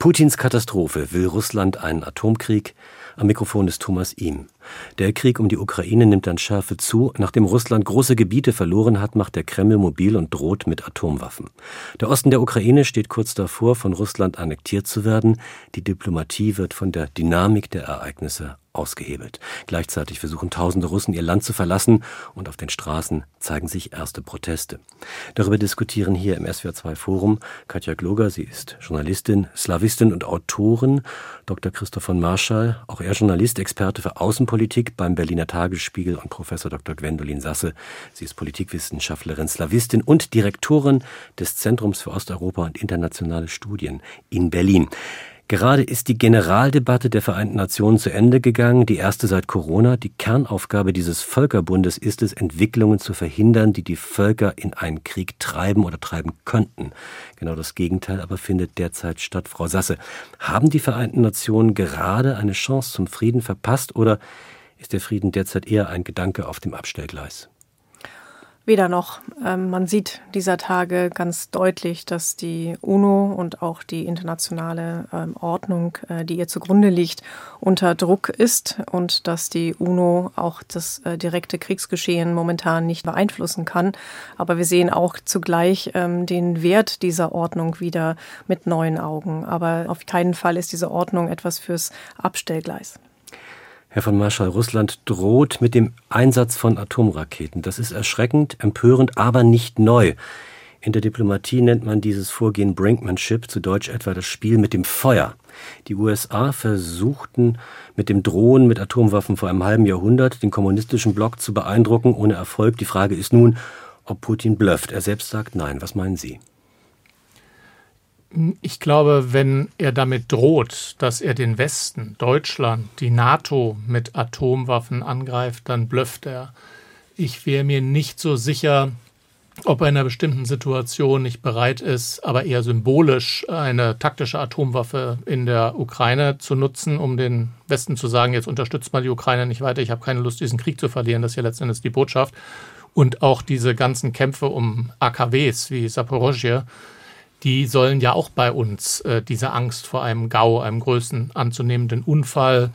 Putins Katastrophe. Will Russland einen Atomkrieg? Am Mikrofon ist Thomas Ihm. Der Krieg um die Ukraine nimmt an Schärfe zu. Nachdem Russland große Gebiete verloren hat, macht der Kreml mobil und droht mit Atomwaffen. Der Osten der Ukraine steht kurz davor, von Russland annektiert zu werden. Die Diplomatie wird von der Dynamik der Ereignisse ausgehebelt. Gleichzeitig versuchen tausende Russen ihr Land zu verlassen und auf den Straßen zeigen sich erste Proteste. Darüber diskutieren hier im SWR2 Forum Katja Gloger, sie ist Journalistin, Slawistin und Autorin, Dr. Christoph von Marschall, auch er Journalist, Experte für Außenpolitik beim Berliner Tagesspiegel und Professor Dr. Gwendolin Sasse. Sie ist Politikwissenschaftlerin, Slawistin und Direktorin des Zentrums für Osteuropa und internationale Studien in Berlin. Gerade ist die Generaldebatte der Vereinten Nationen zu Ende gegangen, die erste seit Corona. Die Kernaufgabe dieses Völkerbundes ist es, Entwicklungen zu verhindern, die die Völker in einen Krieg treiben oder treiben könnten. Genau das Gegenteil aber findet derzeit statt. Frau Sasse, haben die Vereinten Nationen gerade eine Chance zum Frieden verpasst oder ist der Frieden derzeit eher ein Gedanke auf dem Abstellgleis? Weder noch. Ähm, man sieht dieser Tage ganz deutlich, dass die UNO und auch die internationale ähm, Ordnung, äh, die ihr zugrunde liegt, unter Druck ist und dass die UNO auch das äh, direkte Kriegsgeschehen momentan nicht beeinflussen kann. Aber wir sehen auch zugleich ähm, den Wert dieser Ordnung wieder mit neuen Augen. Aber auf keinen Fall ist diese Ordnung etwas fürs Abstellgleis. Herr von Marschall, Russland droht mit dem Einsatz von Atomraketen. Das ist erschreckend, empörend, aber nicht neu. In der Diplomatie nennt man dieses Vorgehen Brinkmanship, zu Deutsch etwa das Spiel mit dem Feuer. Die USA versuchten mit dem Drohen mit Atomwaffen vor einem halben Jahrhundert den kommunistischen Block zu beeindrucken, ohne Erfolg. Die Frage ist nun, ob Putin blufft. Er selbst sagt nein. Was meinen Sie? Ich glaube, wenn er damit droht, dass er den Westen, Deutschland, die NATO mit Atomwaffen angreift, dann blöfft er. Ich wäre mir nicht so sicher, ob er in einer bestimmten Situation nicht bereit ist, aber eher symbolisch eine taktische Atomwaffe in der Ukraine zu nutzen, um den Westen zu sagen, jetzt unterstützt mal die Ukraine nicht weiter, ich habe keine Lust, diesen Krieg zu verlieren. Das ist ja letztendlich die Botschaft. Und auch diese ganzen Kämpfe um AKWs wie Saporosje, die sollen ja auch bei uns äh, diese Angst vor einem GAU, einem größten anzunehmenden Unfall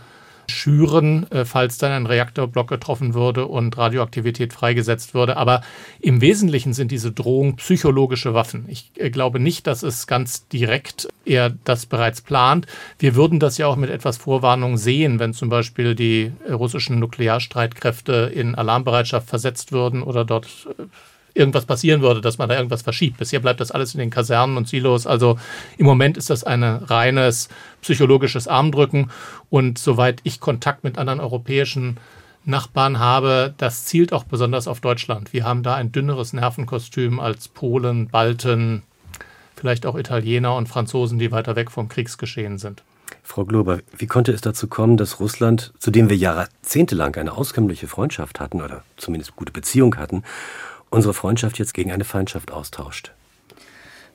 schüren, äh, falls dann ein Reaktorblock getroffen würde und Radioaktivität freigesetzt würde. Aber im Wesentlichen sind diese Drohungen psychologische Waffen. Ich äh, glaube nicht, dass es ganz direkt er das bereits plant. Wir würden das ja auch mit etwas Vorwarnung sehen, wenn zum Beispiel die russischen Nuklearstreitkräfte in Alarmbereitschaft versetzt würden oder dort äh, irgendwas passieren würde, dass man da irgendwas verschiebt. Bisher bleibt das alles in den Kasernen und Silos. Also im Moment ist das ein reines psychologisches Armdrücken. Und soweit ich Kontakt mit anderen europäischen Nachbarn habe, das zielt auch besonders auf Deutschland. Wir haben da ein dünneres Nervenkostüm als Polen, Balten, vielleicht auch Italiener und Franzosen, die weiter weg vom Kriegsgeschehen sind. Frau Glober, wie konnte es dazu kommen, dass Russland, zu dem wir jahrzehntelang eine auskömmliche Freundschaft hatten oder zumindest gute Beziehung hatten, unsere Freundschaft jetzt gegen eine Feindschaft austauscht.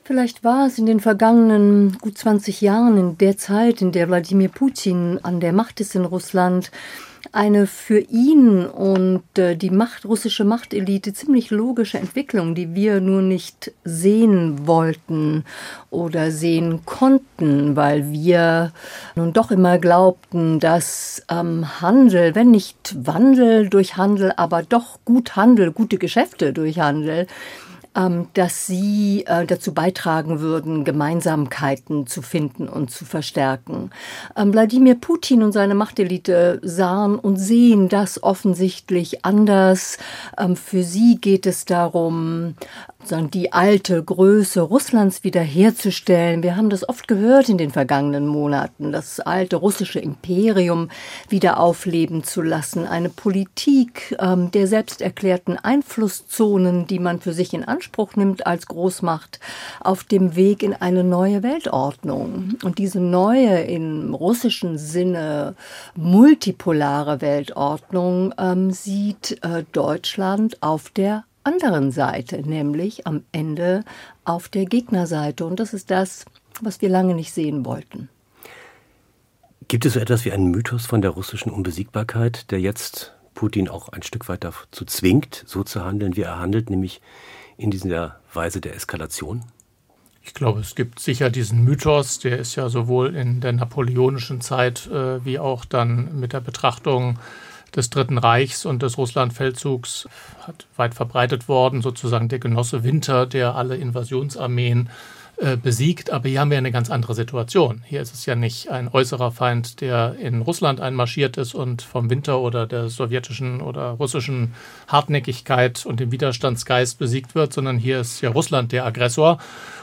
Vielleicht war es in den vergangenen gut 20 Jahren, in der Zeit, in der Wladimir Putin an der Macht ist in Russland, eine für ihn und äh, die Macht, russische Machtelite ziemlich logische Entwicklung, die wir nur nicht sehen wollten oder sehen konnten, weil wir nun doch immer glaubten, dass ähm, Handel, wenn nicht Wandel durch Handel, aber doch gut Handel, gute Geschäfte durch Handel, dass sie äh, dazu beitragen würden, Gemeinsamkeiten zu finden und zu verstärken. Ähm, Wladimir Putin und seine Machtelite sahen und sehen das offensichtlich anders. Ähm, für sie geht es darum, die alte Größe Russlands wiederherzustellen. Wir haben das oft gehört in den vergangenen Monaten, das alte russische Imperium wieder aufleben zu lassen. Eine Politik ähm, der selbsterklärten Einflusszonen, die man für sich in Anspruch nimmt als Großmacht, auf dem Weg in eine neue Weltordnung. Und diese neue, im russischen Sinne multipolare Weltordnung ähm, sieht äh, Deutschland auf der anderen Seite, nämlich am Ende auf der Gegnerseite. Und das ist das, was wir lange nicht sehen wollten. Gibt es so etwas wie einen Mythos von der russischen Unbesiegbarkeit, der jetzt Putin auch ein Stück weit dazu zwingt, so zu handeln, wie er handelt, nämlich in dieser Weise der Eskalation? Ich glaube, es gibt sicher diesen Mythos, der ist ja sowohl in der napoleonischen Zeit äh, wie auch dann mit der Betrachtung des Dritten Reichs und des Russlandfeldzugs weit verbreitet worden, sozusagen der Genosse Winter, der alle Invasionsarmeen äh, besiegt. Aber hier haben wir eine ganz andere Situation. Hier ist es ja nicht ein äußerer Feind, der in Russland einmarschiert ist und vom Winter oder der sowjetischen oder russischen Hartnäckigkeit und dem Widerstandsgeist besiegt wird, sondern hier ist ja Russland der Aggressor.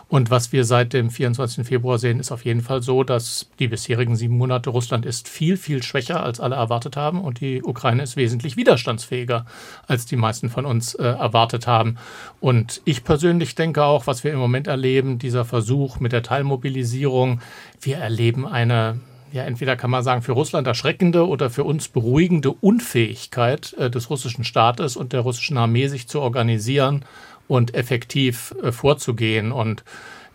Und was wir seit dem 24. Februar sehen, ist auf jeden Fall so, dass die bisherigen sieben Monate Russland ist viel, viel schwächer, als alle erwartet haben. Und die Ukraine ist wesentlich widerstandsfähiger, als die meisten von uns äh, erwartet haben. Und ich persönlich denke auch, was wir im Moment erleben, dieser Versuch mit der Teilmobilisierung, wir erleben eine ja, entweder kann man sagen, für Russland erschreckende oder für uns beruhigende Unfähigkeit äh, des russischen Staates und der russischen Armee, sich zu organisieren und effektiv äh, vorzugehen. Und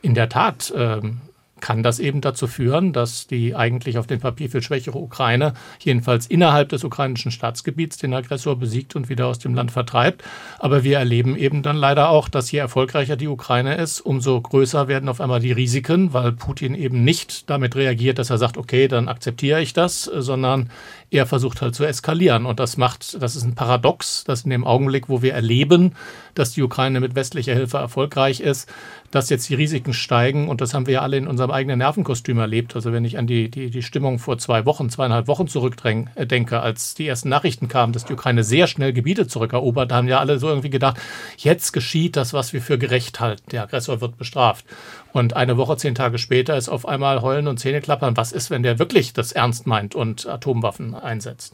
in der Tat ähm, kann das eben dazu führen, dass die eigentlich auf dem Papier viel schwächere Ukraine jedenfalls innerhalb des ukrainischen Staatsgebiets den Aggressor besiegt und wieder aus dem Land vertreibt. Aber wir erleben eben dann leider auch, dass je erfolgreicher die Ukraine ist, umso größer werden auf einmal die Risiken, weil Putin eben nicht damit reagiert, dass er sagt, okay, dann akzeptiere ich das, sondern er versucht halt zu eskalieren. Und das macht, das ist ein Paradox, dass in dem Augenblick, wo wir erleben, dass die Ukraine mit westlicher Hilfe erfolgreich ist, dass jetzt die Risiken steigen. Und das haben wir ja alle in unserem eigenen Nervenkostüm erlebt. Also wenn ich an die, die, die Stimmung vor zwei Wochen, zweieinhalb Wochen zurückdenke, als die ersten Nachrichten kamen, dass die Ukraine sehr schnell Gebiete zurückerobert, da haben ja alle so irgendwie gedacht, jetzt geschieht das, was wir für gerecht halten. Der Aggressor wird bestraft. Und eine Woche, zehn Tage später ist auf einmal Heulen und Zähneklappern. Was ist, wenn der wirklich das ernst meint und Atomwaffen einsetzt?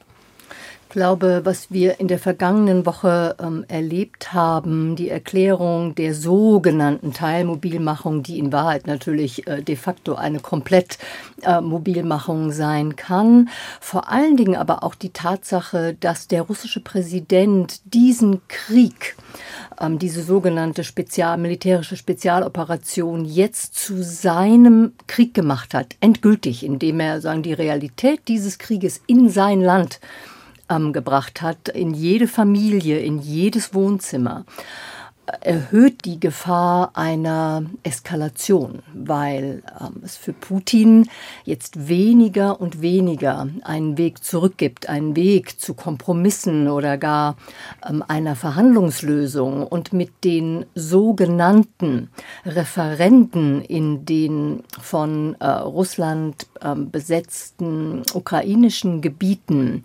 Ich glaube, was wir in der vergangenen Woche ähm, erlebt haben, die Erklärung der sogenannten Teilmobilmachung, die in Wahrheit natürlich äh, de facto eine Komplettmobilmachung äh, sein kann, vor allen Dingen aber auch die Tatsache, dass der russische Präsident diesen Krieg, ähm, diese sogenannte Spezial, militärische Spezialoperation jetzt zu seinem Krieg gemacht hat, endgültig, indem er sagen, die Realität dieses Krieges in sein Land ähm, gebracht hat, in jede Familie, in jedes Wohnzimmer erhöht die Gefahr einer Eskalation, weil ähm, es für Putin jetzt weniger und weniger einen Weg zurück gibt, einen Weg zu Kompromissen oder gar ähm, einer Verhandlungslösung. Und mit den sogenannten Referenden in den von äh, Russland ähm, besetzten ukrainischen Gebieten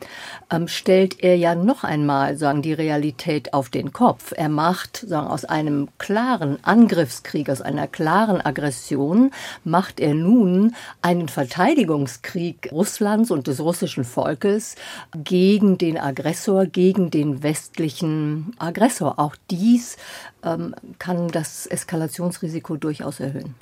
ähm, stellt er ja noch einmal sagen die Realität auf den Kopf. Er macht sagen aus einem klaren Angriffskrieg, aus einer klaren Aggression, macht er nun einen Verteidigungskrieg Russlands und des russischen Volkes gegen den Aggressor, gegen den westlichen Aggressor. Auch dies ähm, kann das Eskalationsrisiko durchaus erhöhen.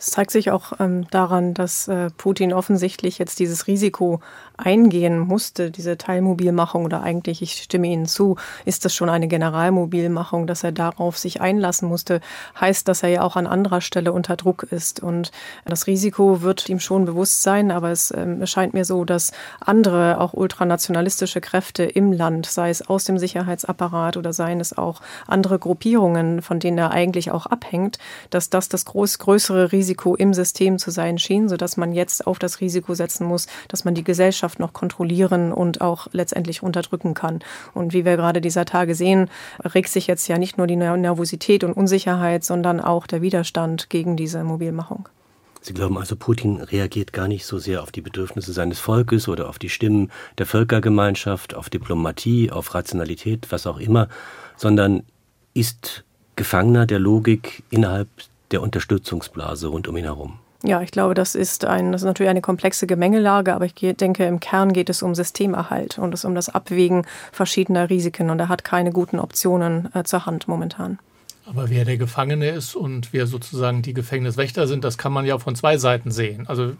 Es zeigt sich auch ähm, daran, dass äh, Putin offensichtlich jetzt dieses Risiko eingehen musste, diese Teilmobilmachung oder eigentlich, ich stimme Ihnen zu, ist das schon eine Generalmobilmachung, dass er darauf sich einlassen musste, heißt, dass er ja auch an anderer Stelle unter Druck ist. Und das Risiko wird ihm schon bewusst sein, aber es ähm, scheint mir so, dass andere, auch ultranationalistische Kräfte im Land, sei es aus dem Sicherheitsapparat oder seien es auch andere Gruppierungen, von denen er eigentlich auch abhängt, dass das das groß, größere Risiko Risiko im System zu sein schien, sodass man jetzt auf das Risiko setzen muss, dass man die Gesellschaft noch kontrollieren und auch letztendlich unterdrücken kann. Und wie wir gerade dieser Tage sehen, regt sich jetzt ja nicht nur die Nervosität und Unsicherheit, sondern auch der Widerstand gegen diese Mobilmachung. Sie glauben also, Putin reagiert gar nicht so sehr auf die Bedürfnisse seines Volkes oder auf die Stimmen der Völkergemeinschaft, auf Diplomatie, auf Rationalität, was auch immer, sondern ist Gefangener der Logik innerhalb der Unterstützungsblase rund um ihn herum. Ja, ich glaube, das ist, ein, das ist natürlich eine komplexe Gemengelage, aber ich denke, im Kern geht es um Systemerhalt und es um das Abwägen verschiedener Risiken und er hat keine guten Optionen äh, zur Hand momentan. Aber wer der Gefangene ist und wer sozusagen die Gefängniswächter sind, das kann man ja von zwei Seiten sehen. Also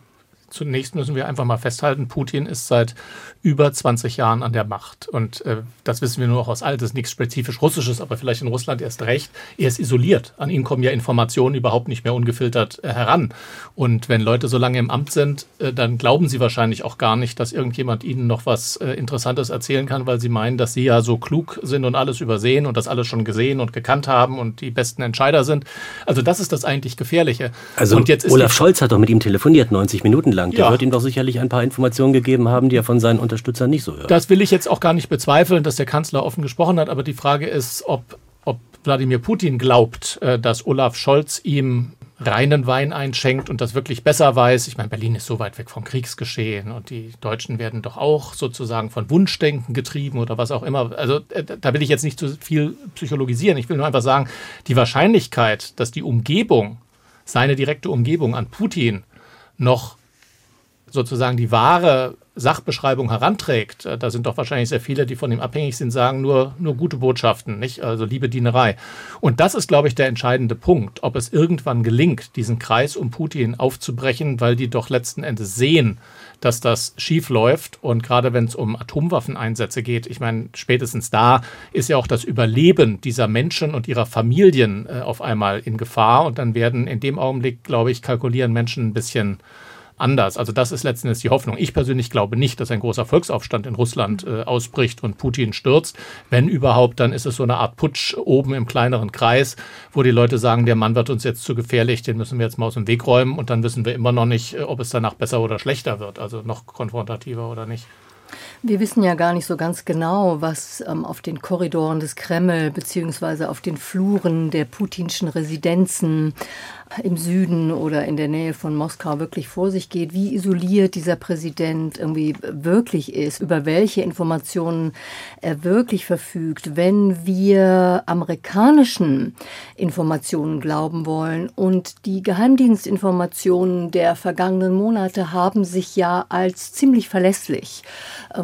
Zunächst müssen wir einfach mal festhalten, Putin ist seit über 20 Jahren an der Macht. Und äh, das wissen wir nur auch aus Altes, nichts spezifisch Russisches, aber vielleicht in Russland erst recht. Er ist isoliert. An ihn kommen ja Informationen überhaupt nicht mehr ungefiltert äh, heran. Und wenn Leute so lange im Amt sind, äh, dann glauben sie wahrscheinlich auch gar nicht, dass irgendjemand ihnen noch was äh, Interessantes erzählen kann, weil sie meinen, dass sie ja so klug sind und alles übersehen und das alles schon gesehen und gekannt haben und die besten Entscheider sind. Also das ist das eigentlich Gefährliche. Also und jetzt Olaf Scholz hat doch mit ihm telefoniert, 90 Minuten lang lang. Der ja. wird ihm doch sicherlich ein paar Informationen gegeben haben, die er von seinen Unterstützern nicht so hört. Das will ich jetzt auch gar nicht bezweifeln, dass der Kanzler offen gesprochen hat. Aber die Frage ist, ob, ob Wladimir Putin glaubt, äh, dass Olaf Scholz ihm reinen Wein einschenkt und das wirklich besser weiß. Ich meine, Berlin ist so weit weg vom Kriegsgeschehen und die Deutschen werden doch auch sozusagen von Wunschdenken getrieben oder was auch immer. Also äh, da will ich jetzt nicht zu viel psychologisieren. Ich will nur einfach sagen, die Wahrscheinlichkeit, dass die Umgebung, seine direkte Umgebung an Putin noch sozusagen die wahre Sachbeschreibung heranträgt, äh, da sind doch wahrscheinlich sehr viele, die von ihm abhängig sind, sagen nur, nur gute Botschaften, nicht? Also liebe Dienerei. Und das ist, glaube ich, der entscheidende Punkt, ob es irgendwann gelingt, diesen Kreis um Putin aufzubrechen, weil die doch letzten Endes sehen, dass das schief läuft. Und gerade wenn es um Atomwaffeneinsätze geht, ich meine, spätestens da ist ja auch das Überleben dieser Menschen und ihrer Familien äh, auf einmal in Gefahr. Und dann werden in dem Augenblick, glaube ich, kalkulieren Menschen ein bisschen anders. Also das ist letzten Endes die Hoffnung. Ich persönlich glaube nicht, dass ein großer Volksaufstand in Russland äh, ausbricht und Putin stürzt. Wenn überhaupt, dann ist es so eine Art Putsch oben im kleineren Kreis, wo die Leute sagen, der Mann wird uns jetzt zu gefährlich, den müssen wir jetzt mal aus dem Weg räumen und dann wissen wir immer noch nicht, äh, ob es danach besser oder schlechter wird, also noch konfrontativer oder nicht. Wir wissen ja gar nicht so ganz genau, was ähm, auf den Korridoren des Kreml beziehungsweise auf den Fluren der putinschen Residenzen im Süden oder in der Nähe von Moskau wirklich vor sich geht, wie isoliert dieser Präsident irgendwie wirklich ist, über welche Informationen er wirklich verfügt. Wenn wir amerikanischen Informationen glauben wollen und die Geheimdienstinformationen der vergangenen Monate haben sich ja als ziemlich verlässlich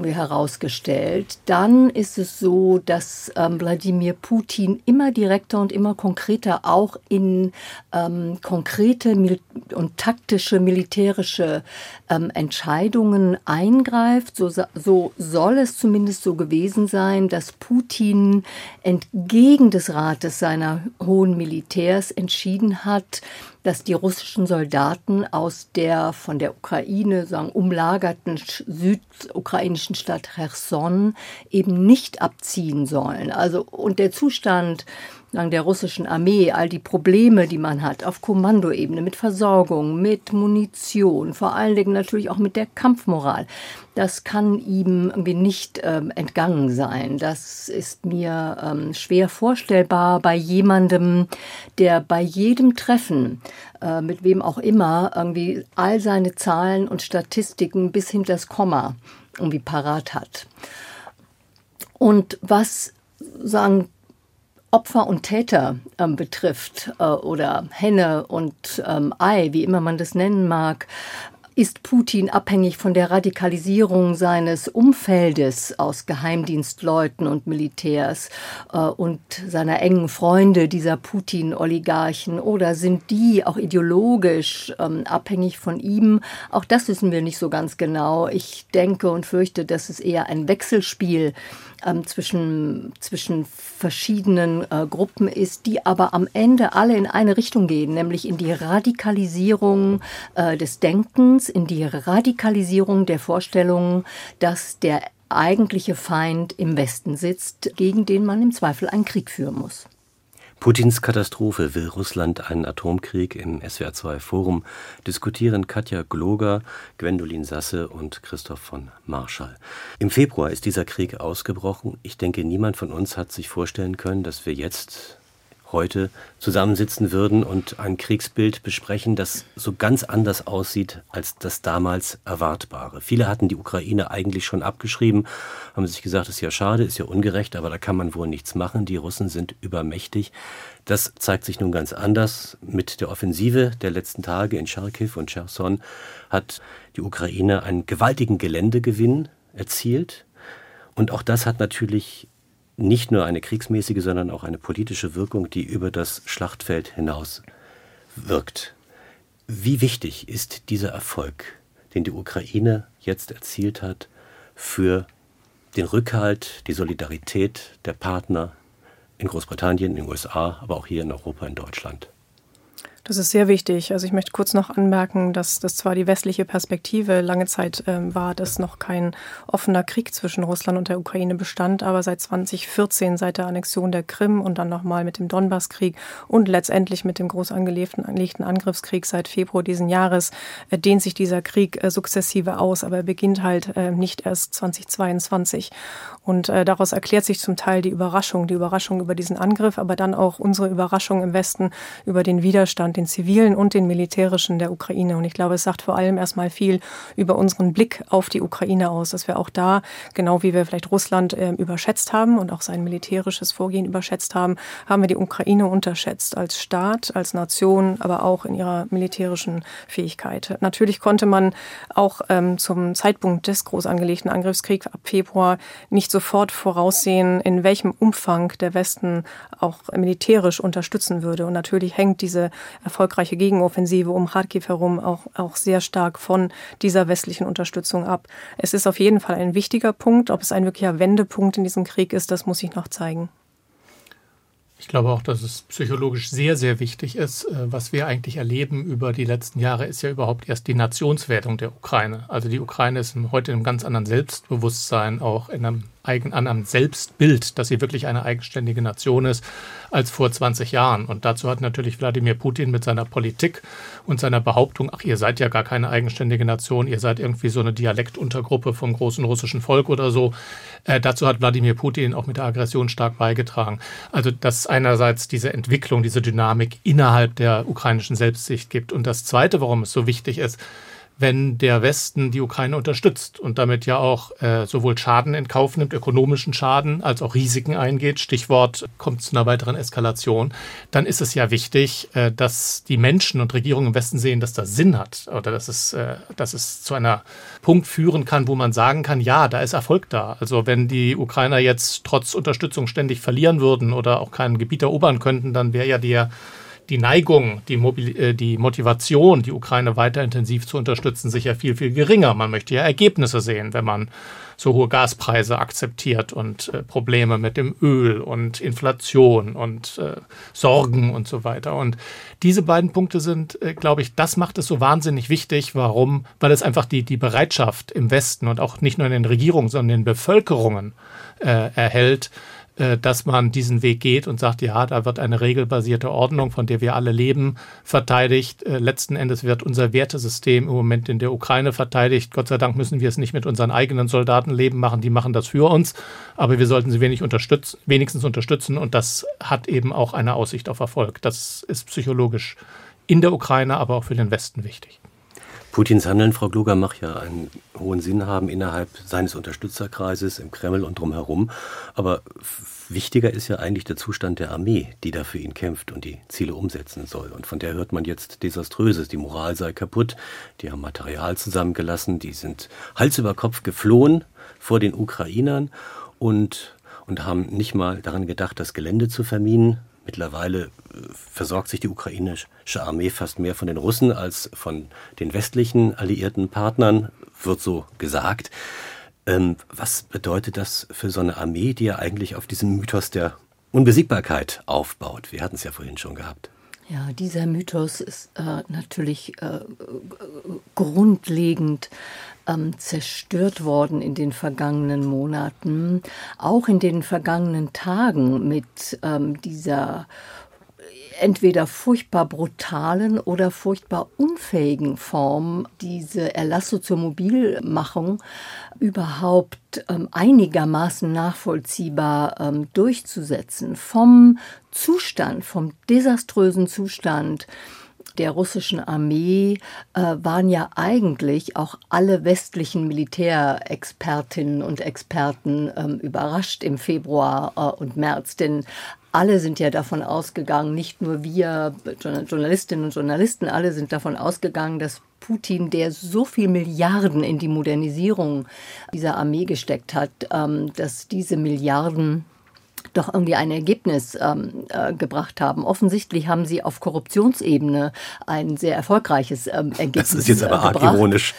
irgendwie herausgestellt, dann ist es so, dass ähm, Wladimir Putin immer direkter und immer konkreter auch in ähm, konkrete und taktische militärische ähm, Entscheidungen eingreift. So, so soll es zumindest so gewesen sein, dass Putin entgegen des Rates seiner hohen Militärs entschieden hat, dass die russischen Soldaten aus der von der Ukraine sagen, umlagerten südukrainischen Stadt Cherson eben nicht abziehen sollen. Also und der Zustand der russischen Armee, all die Probleme, die man hat auf Kommandoebene mit Versorgung, mit Munition, vor allen Dingen natürlich auch mit der Kampfmoral, das kann ihm irgendwie nicht ähm, entgangen sein. Das ist mir ähm, schwer vorstellbar bei jemandem, der bei jedem Treffen, äh, mit wem auch immer, irgendwie all seine Zahlen und Statistiken bis hinter das Komma irgendwie parat hat. Und was sagen Opfer und Täter ähm, betrifft äh, oder Henne und ähm, Ei, wie immer man das nennen mag, ist Putin abhängig von der Radikalisierung seines Umfeldes aus Geheimdienstleuten und Militärs äh, und seiner engen Freunde, dieser Putin-Oligarchen? Oder sind die auch ideologisch ähm, abhängig von ihm? Auch das wissen wir nicht so ganz genau. Ich denke und fürchte, dass es eher ein Wechselspiel ähm, zwischen, zwischen verschiedenen äh, Gruppen ist, die aber am Ende alle in eine Richtung gehen, nämlich in die Radikalisierung äh, des Denkens, in die Radikalisierung der Vorstellungen, dass der eigentliche Feind im Westen sitzt, gegen den man im Zweifel einen Krieg führen muss. Putins Katastrophe will Russland einen Atomkrieg im SWR2 Forum diskutieren Katja Gloger, Gwendolin Sasse und Christoph von Marschall. Im Februar ist dieser Krieg ausgebrochen. Ich denke, niemand von uns hat sich vorstellen können, dass wir jetzt heute zusammensitzen würden und ein Kriegsbild besprechen, das so ganz anders aussieht als das damals Erwartbare. Viele hatten die Ukraine eigentlich schon abgeschrieben, haben sich gesagt, ist ja schade, ist ja ungerecht, aber da kann man wohl nichts machen. Die Russen sind übermächtig. Das zeigt sich nun ganz anders. Mit der Offensive der letzten Tage in Charkiw und Cherson hat die Ukraine einen gewaltigen Geländegewinn erzielt. Und auch das hat natürlich nicht nur eine kriegsmäßige, sondern auch eine politische Wirkung, die über das Schlachtfeld hinaus wirkt. Wie wichtig ist dieser Erfolg, den die Ukraine jetzt erzielt hat, für den Rückhalt, die Solidarität der Partner in Großbritannien, in den USA, aber auch hier in Europa, in Deutschland. Das ist sehr wichtig. Also ich möchte kurz noch anmerken, dass das zwar die westliche Perspektive lange Zeit ähm, war, dass noch kein offener Krieg zwischen Russland und der Ukraine bestand, aber seit 2014, seit der Annexion der Krim und dann nochmal mit dem Donbasskrieg und letztendlich mit dem groß angelegten Angriffskrieg seit Februar diesen Jahres äh, dehnt sich dieser Krieg äh, sukzessive aus, aber er beginnt halt äh, nicht erst 2022. Und äh, daraus erklärt sich zum Teil die Überraschung, die Überraschung über diesen Angriff, aber dann auch unsere Überraschung im Westen über den Widerstand den zivilen und den militärischen der Ukraine. Und ich glaube, es sagt vor allem erstmal viel über unseren Blick auf die Ukraine aus, dass wir auch da, genau wie wir vielleicht Russland äh, überschätzt haben und auch sein militärisches Vorgehen überschätzt haben, haben wir die Ukraine unterschätzt als Staat, als Nation, aber auch in ihrer militärischen Fähigkeit. Natürlich konnte man auch ähm, zum Zeitpunkt des groß angelegten Angriffskriegs ab Februar nicht sofort voraussehen, in welchem Umfang der Westen auch militärisch unterstützen würde. Und natürlich hängt diese erfolgreiche Gegenoffensive um Kharkiv herum auch, auch sehr stark von dieser westlichen Unterstützung ab. Es ist auf jeden Fall ein wichtiger Punkt. Ob es ein wirklicher Wendepunkt in diesem Krieg ist, das muss sich noch zeigen. Ich glaube auch, dass es psychologisch sehr, sehr wichtig ist. Äh, was wir eigentlich erleben über die letzten Jahre, ist ja überhaupt erst die Nationswertung der Ukraine. Also die Ukraine ist heute in einem ganz anderen Selbstbewusstsein, auch in einem eigen, an einem Selbstbild, dass sie wirklich eine eigenständige Nation ist, als vor 20 Jahren. Und dazu hat natürlich Wladimir Putin mit seiner Politik und seiner Behauptung, ach, ihr seid ja gar keine eigenständige Nation, ihr seid irgendwie so eine Dialektuntergruppe vom großen russischen Volk oder so. Äh, dazu hat Wladimir Putin auch mit der Aggression stark beigetragen. Also, dass einerseits diese Entwicklung, diese Dynamik innerhalb der ukrainischen Selbstsicht gibt. Und das Zweite, warum es so wichtig ist, wenn der Westen die Ukraine unterstützt und damit ja auch äh, sowohl Schaden in Kauf nimmt, ökonomischen Schaden, als auch Risiken eingeht, Stichwort kommt zu einer weiteren Eskalation, dann ist es ja wichtig, äh, dass die Menschen und Regierungen im Westen sehen, dass das Sinn hat oder dass es, äh, dass es zu einer Punkt führen kann, wo man sagen kann, ja, da ist Erfolg da. Also wenn die Ukrainer jetzt trotz Unterstützung ständig verlieren würden oder auch kein Gebiet erobern könnten, dann wäre ja der die Neigung, die, Mobil äh, die Motivation, die Ukraine weiter intensiv zu unterstützen, sicher viel, viel geringer. Man möchte ja Ergebnisse sehen, wenn man so hohe Gaspreise akzeptiert und äh, Probleme mit dem Öl und Inflation und äh, Sorgen und so weiter. Und diese beiden Punkte sind, äh, glaube ich, das macht es so wahnsinnig wichtig. Warum? Weil es einfach die, die Bereitschaft im Westen und auch nicht nur in den Regierungen, sondern in den Bevölkerungen äh, erhält, dass man diesen Weg geht und sagt, ja, da wird eine regelbasierte Ordnung, von der wir alle leben, verteidigt. Äh, letzten Endes wird unser Wertesystem im Moment in der Ukraine verteidigt. Gott sei Dank müssen wir es nicht mit unseren eigenen Soldaten leben machen, die machen das für uns, aber wir sollten sie wenig unterstützen, wenigstens unterstützen und das hat eben auch eine Aussicht auf Erfolg. Das ist psychologisch in der Ukraine, aber auch für den Westen wichtig. Putins Handeln, Frau Kluger, macht ja einen hohen Sinn haben innerhalb seines Unterstützerkreises im Kreml und drumherum. Aber wichtiger ist ja eigentlich der Zustand der Armee, die da für ihn kämpft und die Ziele umsetzen soll. Und von der hört man jetzt Desaströses. Die Moral sei kaputt, die haben Material zusammengelassen, die sind Hals über Kopf geflohen vor den Ukrainern und, und haben nicht mal daran gedacht, das Gelände zu verminen, Mittlerweile äh, versorgt sich die ukrainische Armee fast mehr von den Russen als von den westlichen alliierten Partnern, wird so gesagt. Ähm, was bedeutet das für so eine Armee, die ja eigentlich auf diesem Mythos der Unbesiegbarkeit aufbaut? Wir hatten es ja vorhin schon gehabt. Ja, dieser Mythos ist äh, natürlich äh, grundlegend ähm, zerstört worden in den vergangenen Monaten, auch in den vergangenen Tagen mit ähm, dieser entweder furchtbar brutalen oder furchtbar unfähigen Form diese Erlasse zur Mobilmachung überhaupt ähm, einigermaßen nachvollziehbar ähm, durchzusetzen. Vom Zustand, vom desaströsen Zustand der russischen Armee äh, waren ja eigentlich auch alle westlichen Militärexpertinnen und Experten ähm, überrascht im Februar äh, und März, denn alle sind ja davon ausgegangen, nicht nur wir Journalistinnen und Journalisten, alle sind davon ausgegangen, dass Putin, der so viel Milliarden in die Modernisierung dieser Armee gesteckt hat, ähm, dass diese Milliarden doch irgendwie ein Ergebnis ähm, äh, gebracht haben. Offensichtlich haben sie auf Korruptionsebene ein sehr erfolgreiches ähm, Ergebnis. Das ist jetzt aber äh, arg ironisch.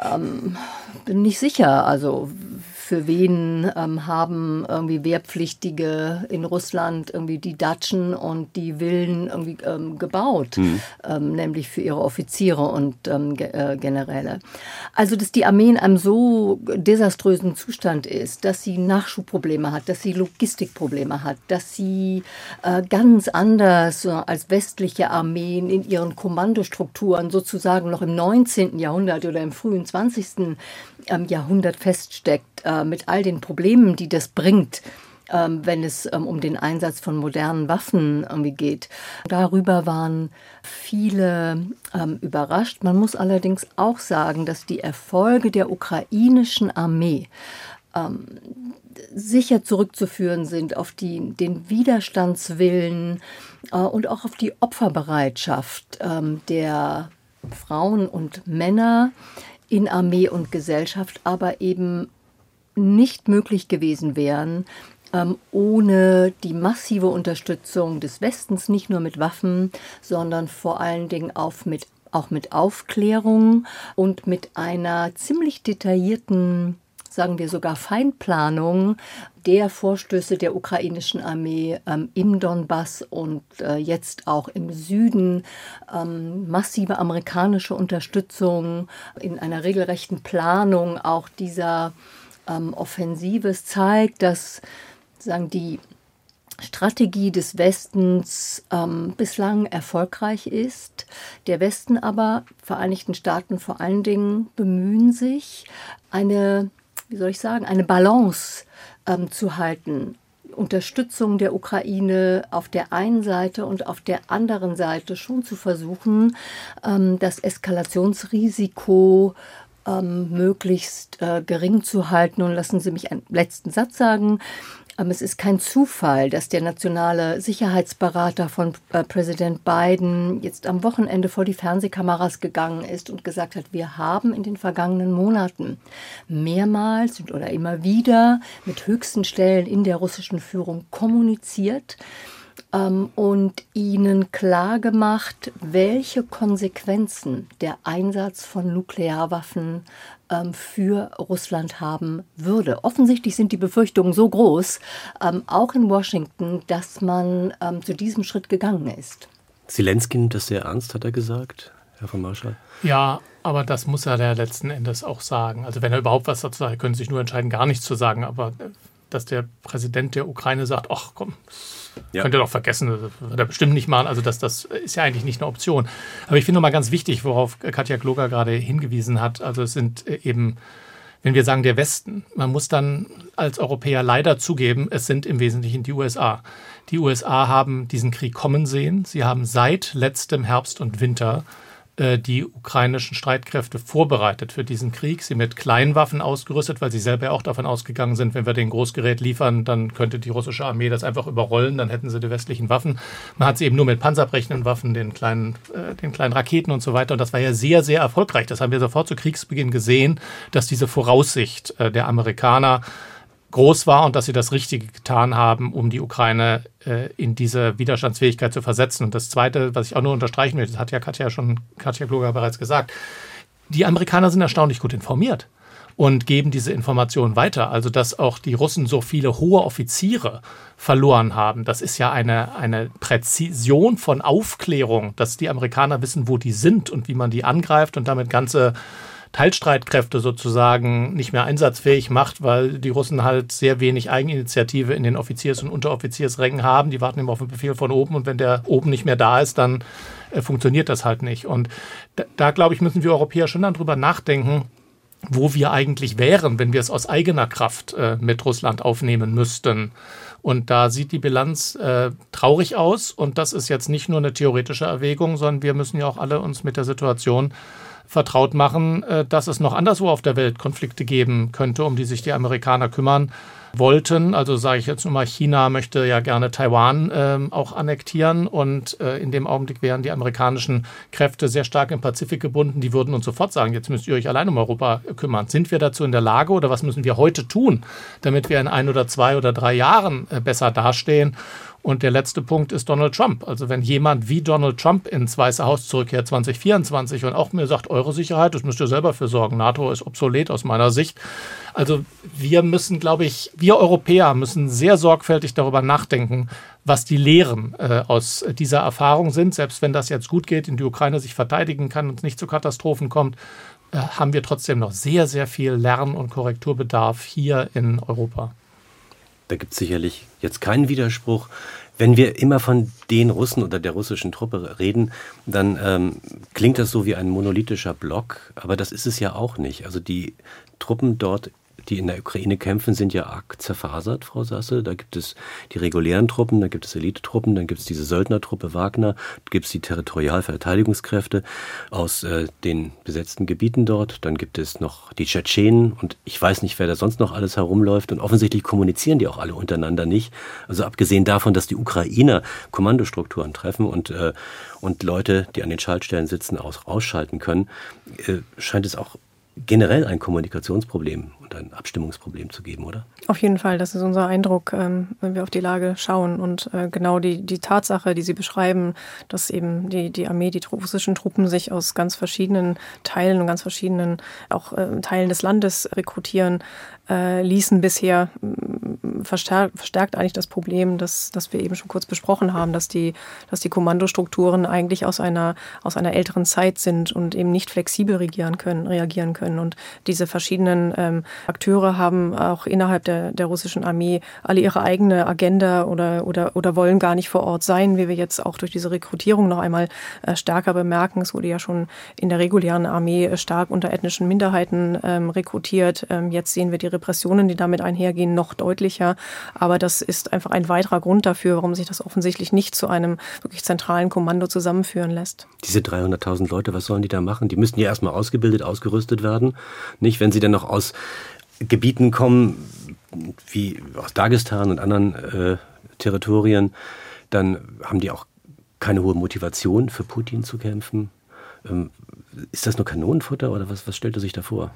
Ähm, bin nicht sicher. Also für wen ähm, haben irgendwie Wehrpflichtige in Russland irgendwie die Datschen und die Villen irgendwie ähm, gebaut, mhm. ähm, nämlich für ihre Offiziere und ähm, äh, Generäle. Also, dass die Armee in einem so desaströsen Zustand ist, dass sie Nachschubprobleme hat, dass sie Logistikprobleme hat, dass sie äh, ganz anders äh, als westliche Armeen in ihren Kommandostrukturen sozusagen noch im 19. Jahrhundert oder im frühen 20. Jahrhundert feststeckt, äh, mit all den Problemen, die das bringt, ähm, wenn es ähm, um den Einsatz von modernen Waffen irgendwie geht. Darüber waren viele ähm, überrascht. Man muss allerdings auch sagen, dass die Erfolge der ukrainischen Armee sicher zurückzuführen sind auf die, den Widerstandswillen äh, und auch auf die Opferbereitschaft der Frauen und Männer in Armee und Gesellschaft, aber eben nicht möglich gewesen wären, ähm, ohne die massive Unterstützung des Westens, nicht nur mit Waffen, sondern vor allen Dingen auch mit, auch mit Aufklärung und mit einer ziemlich detaillierten sagen wir sogar Feinplanung der Vorstöße der ukrainischen Armee ähm, im Donbass und äh, jetzt auch im Süden, ähm, massive amerikanische Unterstützung in einer regelrechten Planung auch dieser ähm, Offensives zeigt, dass sagen die Strategie des Westens ähm, bislang erfolgreich ist. Der Westen aber, Vereinigten Staaten vor allen Dingen, bemühen sich, eine, wie soll ich sagen, eine Balance ähm, zu halten. Unterstützung der Ukraine auf der einen Seite und auf der anderen Seite schon zu versuchen, ähm, das Eskalationsrisiko ähm, möglichst äh, gering zu halten. Und lassen Sie mich einen letzten Satz sagen. Ähm, es ist kein Zufall, dass der nationale Sicherheitsberater von äh, Präsident Biden jetzt am Wochenende vor die Fernsehkameras gegangen ist und gesagt hat, wir haben in den vergangenen Monaten mehrmals oder immer wieder mit höchsten Stellen in der russischen Führung kommuniziert ähm, und ihnen klargemacht, welche Konsequenzen der Einsatz von Nuklearwaffen für Russland haben würde. Offensichtlich sind die Befürchtungen so groß, ähm, auch in Washington, dass man ähm, zu diesem Schritt gegangen ist. Zelensky nimmt das sehr ernst, hat er gesagt, Herr von Marschall. Ja, aber das muss er ja letzten Endes auch sagen. Also wenn er überhaupt was dazu sagt, können Sie sich nur entscheiden, gar nichts zu sagen. Aber äh, dass der Präsident der Ukraine sagt, ach komm, ja. könnt ihr doch vergessen, das wird er bestimmt nicht machen. Also das, das ist ja eigentlich nicht eine Option. Aber ich finde nochmal ganz wichtig, worauf Katja Kloger gerade hingewiesen hat. Also es sind äh, eben, wenn wir sagen der Westen, man muss dann als Europäer leider zugeben, es sind im Wesentlichen die USA. Die USA haben diesen Krieg kommen sehen. Sie haben seit letztem Herbst und Winter äh, die ukrainischen Streitkräfte vorbereitet für diesen Krieg, sie mit Kleinwaffen ausgerüstet, weil sie selber auch davon ausgegangen sind, wenn wir den Großgerät liefern, dann könnte die russische Armee das einfach überrollen, dann hätten sie die westlichen Waffen. Man hat sie eben nur mit panzerbrechenden Waffen, den kleinen, äh, den kleinen Raketen und so weiter. Und das war ja sehr, sehr erfolgreich. Das haben wir sofort zu Kriegsbeginn gesehen, dass diese Voraussicht äh, der Amerikaner groß war und dass sie das Richtige getan haben, um die Ukraine äh, in diese Widerstandsfähigkeit zu versetzen. Und das Zweite, was ich auch nur unterstreichen möchte, das hat ja Katja schon, Katja Kluger bereits gesagt, die Amerikaner sind erstaunlich gut informiert und geben diese Informationen weiter. Also, dass auch die Russen so viele hohe Offiziere verloren haben, das ist ja eine, eine Präzision von Aufklärung, dass die Amerikaner wissen, wo die sind und wie man die angreift und damit ganze Teilstreitkräfte sozusagen nicht mehr einsatzfähig macht, weil die Russen halt sehr wenig Eigeninitiative in den Offiziers- und Unteroffiziersrängen haben. Die warten immer auf den Befehl von oben und wenn der oben nicht mehr da ist, dann äh, funktioniert das halt nicht. Und da, da glaube ich, müssen wir Europäer schon dann drüber nachdenken, wo wir eigentlich wären, wenn wir es aus eigener Kraft äh, mit Russland aufnehmen müssten. Und da sieht die Bilanz äh, traurig aus. Und das ist jetzt nicht nur eine theoretische Erwägung, sondern wir müssen ja auch alle uns mit der Situation vertraut machen, äh, dass es noch anderswo auf der Welt Konflikte geben könnte, um die sich die Amerikaner kümmern wollten. Also sage ich jetzt nur mal, China möchte ja gerne Taiwan äh, auch annektieren und äh, in dem Augenblick wären die amerikanischen Kräfte sehr stark im Pazifik gebunden. Die würden uns sofort sagen, jetzt müsst ihr euch allein um Europa kümmern. Sind wir dazu in der Lage oder was müssen wir heute tun, damit wir in ein oder zwei oder drei Jahren äh, besser dastehen? Und der letzte Punkt ist Donald Trump. Also wenn jemand wie Donald Trump ins Weiße Haus zurückkehrt 2024 und auch mir sagt, eure Sicherheit, das müsst ihr selber für sorgen. NATO ist obsolet aus meiner Sicht. Also wir müssen, glaube ich, wir Europäer müssen sehr sorgfältig darüber nachdenken, was die Lehren äh, aus dieser Erfahrung sind. Selbst wenn das jetzt gut geht, in die Ukraine sich verteidigen kann und es nicht zu Katastrophen kommt, äh, haben wir trotzdem noch sehr, sehr viel Lern- und Korrekturbedarf hier in Europa. Da gibt es sicherlich jetzt keinen Widerspruch. Wenn wir immer von den Russen oder der russischen Truppe reden, dann ähm, klingt das so wie ein monolithischer Block, aber das ist es ja auch nicht. Also die Truppen dort die in der Ukraine kämpfen, sind ja arg zerfasert, Frau Sasse. Da gibt es die regulären Truppen, da gibt es Elitetruppen, dann gibt es diese Söldnertruppe Wagner, gibt es die Territorialverteidigungskräfte aus äh, den besetzten Gebieten dort, dann gibt es noch die Tschetschenen und ich weiß nicht, wer da sonst noch alles herumläuft und offensichtlich kommunizieren die auch alle untereinander nicht. Also abgesehen davon, dass die Ukrainer Kommandostrukturen treffen und, äh, und Leute, die an den Schaltstellen sitzen, aus, ausschalten können, äh, scheint es auch generell ein Kommunikationsproblem und ein Abstimmungsproblem zu geben, oder? Auf jeden Fall, das ist unser Eindruck, ähm, wenn wir auf die Lage schauen. Und äh, genau die, die Tatsache, die Sie beschreiben, dass eben die, die Armee, die russischen Truppen sich aus ganz verschiedenen Teilen und ganz verschiedenen auch äh, Teilen des Landes rekrutieren, äh, ließen bisher verstärkt, verstärkt eigentlich das Problem, dass, dass wir eben schon kurz besprochen haben, dass die, dass die Kommandostrukturen eigentlich aus einer, aus einer älteren Zeit sind und eben nicht flexibel regieren können, reagieren können. Und diese verschiedenen ähm, Akteure haben auch innerhalb der, der russischen Armee alle ihre eigene Agenda oder, oder, oder wollen gar nicht vor Ort sein, wie wir jetzt auch durch diese Rekrutierung noch einmal äh, stärker bemerken. Es wurde ja schon in der regulären Armee stark unter ethnischen Minderheiten ähm, rekrutiert. Ähm, jetzt sehen wir die Repressionen, die damit einhergehen, noch deutlicher. Aber das ist einfach ein weiterer Grund dafür, warum sich das offensichtlich nicht zu einem wirklich zentralen Kommando zusammenführen lässt. Diese 300.000 Leute, was sollen die da machen? Die müssten ja erstmal ausgebildet, ausgerüstet werden. Nicht, wenn sie dann noch aus Gebieten kommen, wie aus Dagestan und anderen äh, Territorien, dann haben die auch keine hohe Motivation für Putin zu kämpfen. Ähm, ist das nur Kanonenfutter oder was, was stellt er sich da vor?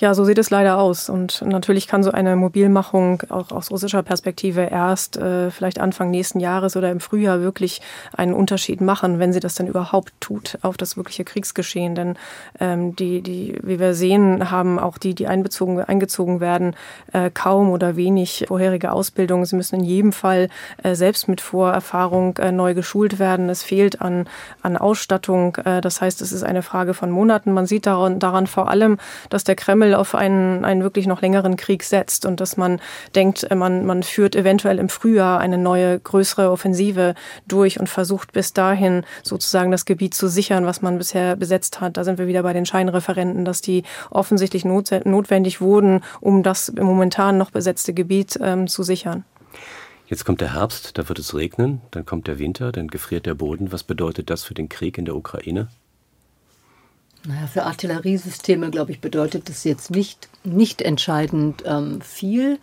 Ja, so sieht es leider aus. Und natürlich kann so eine Mobilmachung auch aus russischer Perspektive erst äh, vielleicht Anfang nächsten Jahres oder im Frühjahr wirklich einen Unterschied machen, wenn sie das dann überhaupt tut auf das wirkliche Kriegsgeschehen. Denn ähm, die, die, wie wir sehen, haben auch die, die einbezogen, eingezogen werden, äh, kaum oder wenig vorherige Ausbildung. Sie müssen in jedem Fall äh, selbst mit Vorerfahrung äh, neu geschult werden. Es fehlt an, an Ausstattung. Äh, das heißt, es ist eine Frage von Monaten. Man sieht daran, daran vor allem, dass der Kreml Kreml auf einen, einen wirklich noch längeren Krieg setzt und dass man denkt, man, man führt eventuell im Frühjahr eine neue, größere Offensive durch und versucht bis dahin sozusagen das Gebiet zu sichern, was man bisher besetzt hat. Da sind wir wieder bei den Scheinreferenten, dass die offensichtlich not, notwendig wurden, um das momentan noch besetzte Gebiet ähm, zu sichern. Jetzt kommt der Herbst, da wird es regnen, dann kommt der Winter, dann gefriert der Boden. Was bedeutet das für den Krieg in der Ukraine? Naja, für Artilleriesysteme, glaube ich, bedeutet das jetzt nicht, nicht entscheidend ähm, viel.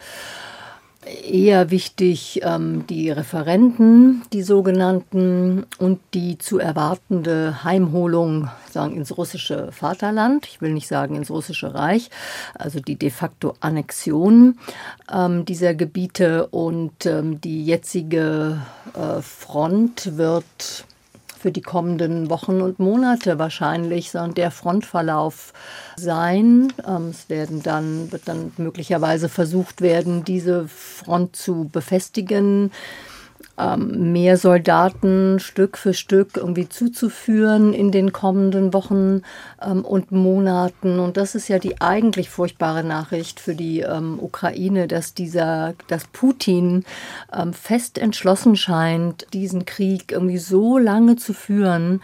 Eher wichtig ähm, die Referenten, die sogenannten, und die zu erwartende Heimholung sagen, ins russische Vaterland. Ich will nicht sagen ins russische Reich, also die de facto Annexion ähm, dieser Gebiete. Und ähm, die jetzige äh, Front wird für die kommenden Wochen und Monate wahrscheinlich der Frontverlauf sein. Ähm, es werden dann, wird dann möglicherweise versucht werden, diese Front zu befestigen ähm, mehr Soldaten Stück für Stück irgendwie zuzuführen in den kommenden Wochen ähm, und Monaten. Und das ist ja die eigentlich furchtbare Nachricht für die ähm, Ukraine, dass dieser, dass Putin ähm, fest entschlossen scheint, diesen Krieg irgendwie so lange zu führen,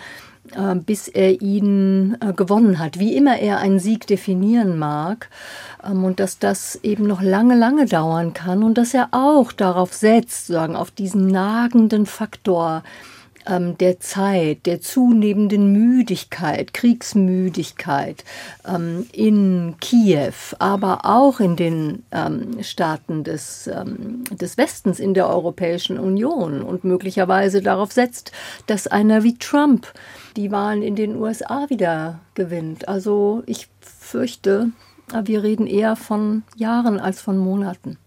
bis er ihn äh, gewonnen hat, wie immer er einen Sieg definieren mag. Ähm, und dass das eben noch lange, lange dauern kann und dass er auch darauf setzt, sagen, auf diesen nagenden Faktor ähm, der Zeit, der zunehmenden Müdigkeit, Kriegsmüdigkeit ähm, in Kiew, aber auch in den ähm, Staaten des, ähm, des Westens, in der Europäischen Union und möglicherweise darauf setzt, dass einer wie Trump die Wahlen in den USA wieder gewinnt. Also ich fürchte, wir reden eher von Jahren als von Monaten.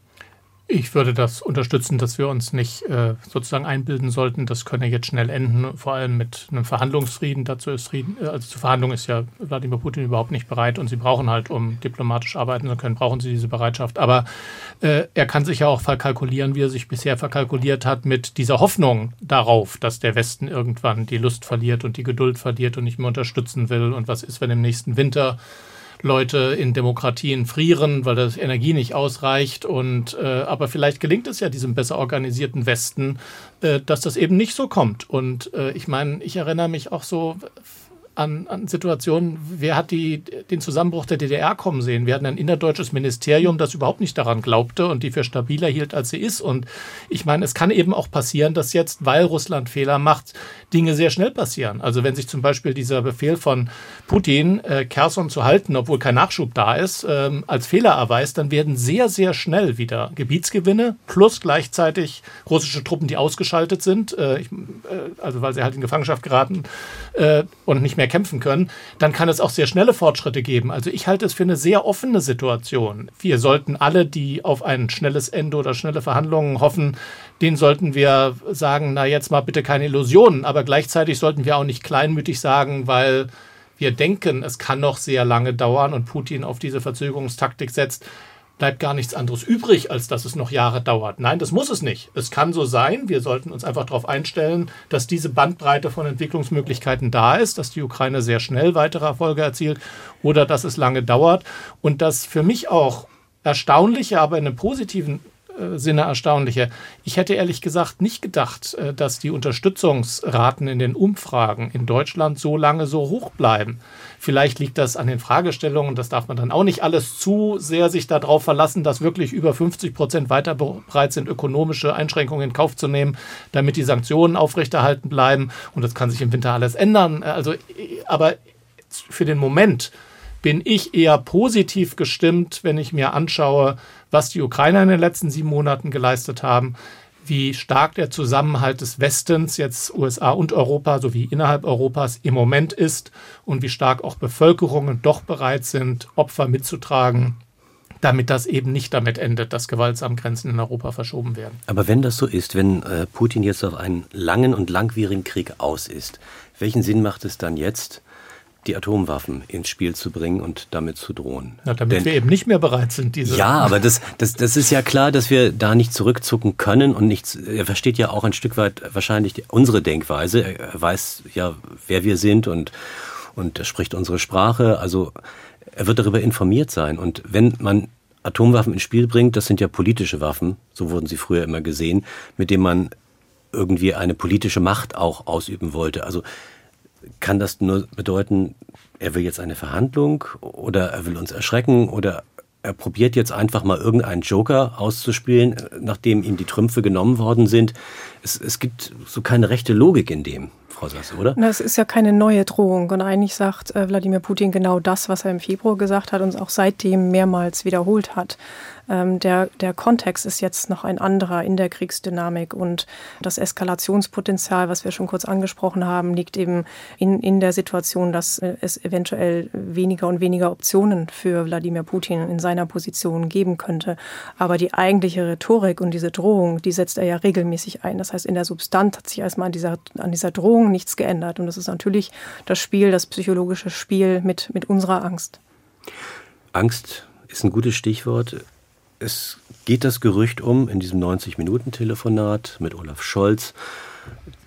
Ich würde das unterstützen, dass wir uns nicht äh, sozusagen einbilden sollten, das könne jetzt schnell enden, vor allem mit einem Verhandlungsfrieden. Dazu ist Frieden, äh, also zur Verhandlung ist ja Wladimir Putin überhaupt nicht bereit und sie brauchen halt, um diplomatisch arbeiten zu können, brauchen sie diese Bereitschaft. Aber äh, er kann sich ja auch verkalkulieren, wie er sich bisher verkalkuliert hat, mit dieser Hoffnung darauf, dass der Westen irgendwann die Lust verliert und die Geduld verliert und nicht mehr unterstützen will. Und was ist, wenn im nächsten Winter Leute in Demokratien frieren, weil das Energie nicht ausreicht. Und äh, aber vielleicht gelingt es ja diesem besser organisierten Westen, äh, dass das eben nicht so kommt. Und äh, ich meine, ich erinnere mich auch so an, an Situationen, wer hat die, den Zusammenbruch der DDR kommen sehen? Wir hatten ein innerdeutsches Ministerium, das überhaupt nicht daran glaubte und die für stabiler hielt, als sie ist. Und ich meine, es kann eben auch passieren, dass jetzt, weil Russland Fehler macht, Dinge sehr schnell passieren. Also wenn sich zum Beispiel dieser Befehl von Putin, äh, Kherson zu halten, obwohl kein Nachschub da ist, ähm, als Fehler erweist, dann werden sehr, sehr schnell wieder Gebietsgewinne plus gleichzeitig russische Truppen, die ausgeschaltet sind, äh, ich, äh, also weil sie halt in Gefangenschaft geraten äh, und nicht mehr mehr kämpfen können, dann kann es auch sehr schnelle Fortschritte geben. Also ich halte es für eine sehr offene Situation. Wir sollten alle, die auf ein schnelles Ende oder schnelle Verhandlungen hoffen, denen sollten wir sagen, na jetzt mal bitte keine Illusionen, aber gleichzeitig sollten wir auch nicht kleinmütig sagen, weil wir denken, es kann noch sehr lange dauern und Putin auf diese Verzögerungstaktik setzt, bleibt gar nichts anderes übrig, als dass es noch Jahre dauert. Nein, das muss es nicht. Es kann so sein. Wir sollten uns einfach darauf einstellen, dass diese Bandbreite von Entwicklungsmöglichkeiten da ist, dass die Ukraine sehr schnell weitere Erfolge erzielt oder dass es lange dauert. Und das für mich auch erstaunliche, aber in einem positiven äh, Sinne erstaunliche. Ich hätte ehrlich gesagt nicht gedacht, äh, dass die Unterstützungsraten in den Umfragen in Deutschland so lange so hoch bleiben. Vielleicht liegt das an den Fragestellungen, das darf man dann auch nicht alles zu sehr sich darauf verlassen, dass wirklich über 50 Prozent weiter bereit sind, ökonomische Einschränkungen in Kauf zu nehmen, damit die Sanktionen aufrechterhalten bleiben. Und das kann sich im Winter alles ändern. Also, aber für den Moment bin ich eher positiv gestimmt, wenn ich mir anschaue, was die Ukrainer in den letzten sieben Monaten geleistet haben, wie stark der Zusammenhalt des Westens, jetzt USA und Europa sowie innerhalb Europas im Moment ist und wie stark auch Bevölkerungen doch bereit sind, Opfer mitzutragen, damit das eben nicht damit endet, dass gewaltsam Grenzen in Europa verschoben werden. Aber wenn das so ist, wenn äh, Putin jetzt auf einen langen und langwierigen Krieg aus ist, welchen Sinn macht es dann jetzt, die Atomwaffen ins Spiel zu bringen und damit zu drohen. Ja, damit Denn, wir eben nicht mehr bereit sind, diese. Ja, aber das, das, das ist ja klar, dass wir da nicht zurückzucken können und nichts. Er versteht ja auch ein Stück weit wahrscheinlich die, unsere Denkweise. Er weiß ja, wer wir sind und, und er spricht unsere Sprache. Also er wird darüber informiert sein. Und wenn man Atomwaffen ins Spiel bringt, das sind ja politische Waffen, so wurden sie früher immer gesehen, mit denen man irgendwie eine politische Macht auch ausüben wollte. Also kann das nur bedeuten, er will jetzt eine Verhandlung oder er will uns erschrecken oder er probiert jetzt einfach mal irgendeinen Joker auszuspielen, nachdem ihm die Trümpfe genommen worden sind. Es, es gibt so keine rechte Logik in dem. Frau Sasse, oder? Das ist ja keine neue Drohung. Und eigentlich sagt äh, Wladimir Putin genau das, was er im Februar gesagt hat und auch seitdem mehrmals wiederholt hat. Ähm, der, der Kontext ist jetzt noch ein anderer in der Kriegsdynamik und das Eskalationspotenzial, was wir schon kurz angesprochen haben, liegt eben in, in der Situation, dass äh, es eventuell weniger und weniger Optionen für Wladimir Putin in seiner Position geben könnte. Aber die eigentliche Rhetorik und diese Drohung, die setzt er ja regelmäßig ein. Das heißt, in der Substanz hat sich erstmal an dieser, an dieser Drohung nichts geändert. Und das ist natürlich das Spiel, das psychologische Spiel mit, mit unserer Angst. Angst ist ein gutes Stichwort es geht das Gerücht um in diesem 90-Minuten-Telefonat mit Olaf Scholz,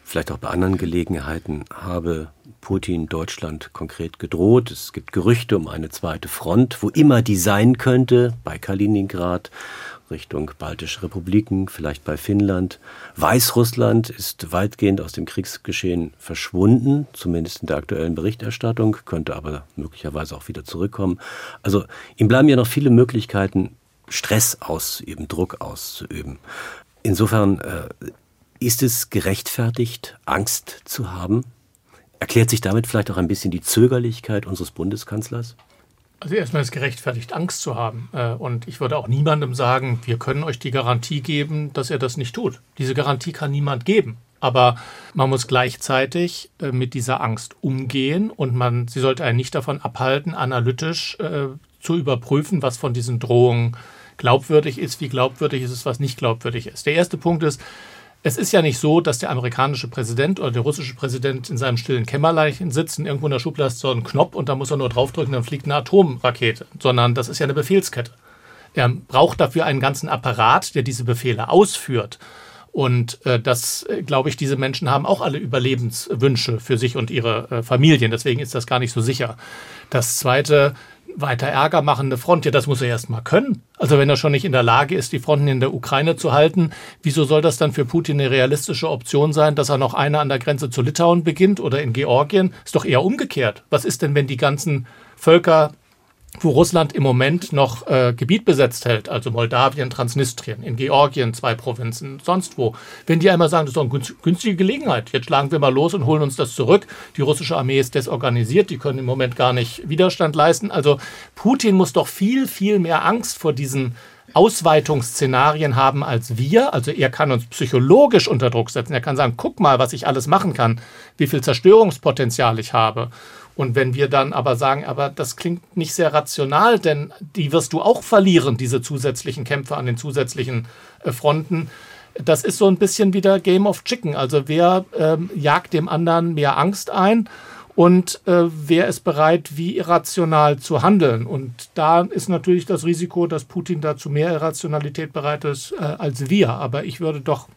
vielleicht auch bei anderen Gelegenheiten, habe Putin Deutschland konkret gedroht. Es gibt Gerüchte um eine zweite Front, wo immer die sein könnte, bei Kaliningrad, Richtung baltische Republiken, vielleicht bei Finnland. Weißrussland ist weitgehend aus dem Kriegsgeschehen verschwunden, zumindest in der aktuellen Berichterstattung, könnte aber möglicherweise auch wieder zurückkommen. Also ihm bleiben ja noch viele Möglichkeiten, Stress auszuüben, Druck auszuüben. Insofern äh, ist es gerechtfertigt, Angst zu haben? Erklärt sich damit vielleicht auch ein bisschen die Zögerlichkeit unseres Bundeskanzlers? Also erstmal ist gerechtfertigt, Angst zu haben. Äh, und ich würde auch niemandem sagen, wir können euch die Garantie geben, dass er das nicht tut. Diese Garantie kann niemand geben. Aber man muss gleichzeitig äh, mit dieser Angst umgehen und man, sie sollte einen nicht davon abhalten, analytisch äh, zu überprüfen, was von diesen Drohungen glaubwürdig ist, wie glaubwürdig ist es, was nicht glaubwürdig ist. Der erste Punkt ist, es ist ja nicht so, dass der amerikanische Präsident oder der russische Präsident in seinem stillen Kämmerlein sitzt und irgendwo in der Schublade so ein Knopf und da muss er nur draufdrücken, dann fliegt eine Atomrakete, sondern das ist ja eine Befehlskette. Er braucht dafür einen ganzen Apparat, der diese Befehle ausführt. Und äh, das, äh, glaube ich, diese Menschen haben auch alle Überlebenswünsche für sich und ihre äh, Familien. Deswegen ist das gar nicht so sicher. Das Zweite, weiter Ärger machen, eine Front, ja, das muss er erst mal können. Also wenn er schon nicht in der Lage ist, die Fronten in der Ukraine zu halten, wieso soll das dann für Putin eine realistische Option sein, dass er noch eine an der Grenze zu Litauen beginnt oder in Georgien? Ist doch eher umgekehrt. Was ist denn, wenn die ganzen Völker wo Russland im Moment noch äh, Gebiet besetzt hält, also Moldawien, Transnistrien, in Georgien zwei Provinzen, sonst wo. Wenn die einmal sagen, das ist doch eine günstige Gelegenheit, jetzt schlagen wir mal los und holen uns das zurück. Die russische Armee ist desorganisiert, die können im Moment gar nicht Widerstand leisten. Also Putin muss doch viel, viel mehr Angst vor diesen Ausweitungsszenarien haben als wir. Also er kann uns psychologisch unter Druck setzen. Er kann sagen, guck mal, was ich alles machen kann, wie viel Zerstörungspotenzial ich habe. Und wenn wir dann aber sagen, aber das klingt nicht sehr rational, denn die wirst du auch verlieren, diese zusätzlichen Kämpfe an den zusätzlichen äh, Fronten. Das ist so ein bisschen wieder Game of Chicken. Also wer ähm, jagt dem anderen mehr Angst ein und äh, wer ist bereit, wie irrational zu handeln. Und da ist natürlich das Risiko, dass Putin dazu mehr Irrationalität bereit ist äh, als wir. Aber ich würde doch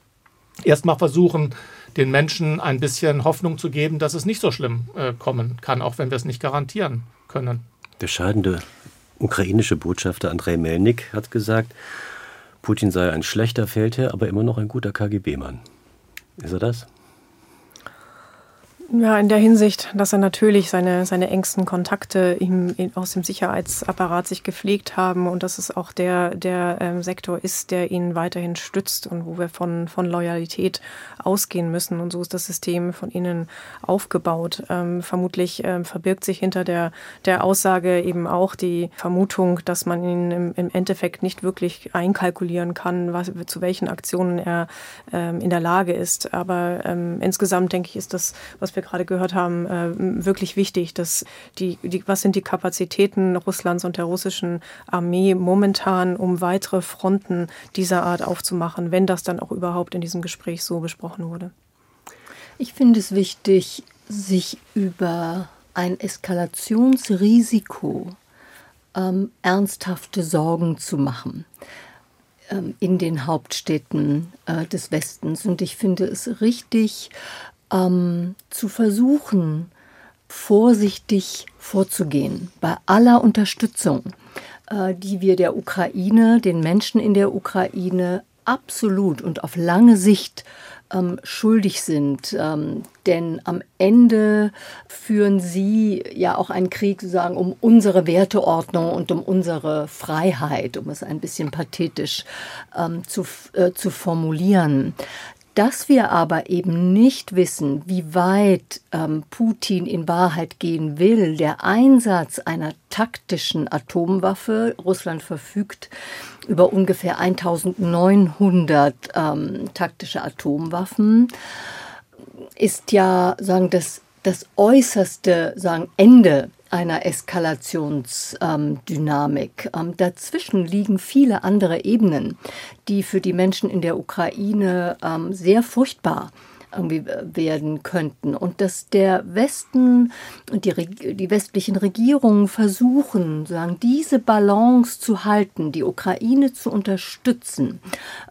erstmal versuchen, den Menschen ein bisschen Hoffnung zu geben, dass es nicht so schlimm äh, kommen kann, auch wenn wir es nicht garantieren können. Der scheidende ukrainische Botschafter Andrei Melnik hat gesagt, Putin sei ein schlechter Feldherr, aber immer noch ein guter KGB-Mann. Ist er das? Ja, in der Hinsicht, dass er natürlich seine, seine engsten Kontakte ihm aus dem Sicherheitsapparat sich gepflegt haben und dass es auch der, der ähm, Sektor ist, der ihn weiterhin stützt und wo wir von, von Loyalität ausgehen müssen. Und so ist das System von innen aufgebaut. Ähm, vermutlich ähm, verbirgt sich hinter der, der Aussage eben auch die Vermutung, dass man ihn im, im Endeffekt nicht wirklich einkalkulieren kann, was, zu welchen Aktionen er ähm, in der Lage ist. Aber ähm, insgesamt denke ich, ist das, was wir wir gerade gehört haben, äh, wirklich wichtig, dass die, die, was sind die Kapazitäten Russlands und der russischen Armee momentan, um weitere Fronten dieser Art aufzumachen, wenn das dann auch überhaupt in diesem Gespräch so besprochen wurde. Ich finde es wichtig, sich über ein Eskalationsrisiko ähm, ernsthafte Sorgen zu machen ähm, in den Hauptstädten äh, des Westens. Und ich finde es richtig, ähm, zu versuchen, vorsichtig vorzugehen bei aller Unterstützung, äh, die wir der Ukraine, den Menschen in der Ukraine absolut und auf lange Sicht ähm, schuldig sind. Ähm, denn am Ende führen sie ja auch einen Krieg sozusagen um unsere Werteordnung und um unsere Freiheit, um es ein bisschen pathetisch ähm, zu, äh, zu formulieren. Dass wir aber eben nicht wissen, wie weit ähm, Putin in Wahrheit gehen will, der Einsatz einer taktischen Atomwaffe, Russland verfügt über ungefähr 1900 ähm, taktische Atomwaffen, ist ja sagen das, das äußerste sagen, Ende einer Eskalationsdynamik. Ähm, dazwischen liegen viele andere Ebenen, die für die Menschen in der Ukraine ähm, sehr furchtbar sind irgendwie werden könnten. Und dass der Westen und die, die westlichen Regierungen versuchen, sagen, diese Balance zu halten, die Ukraine zu unterstützen,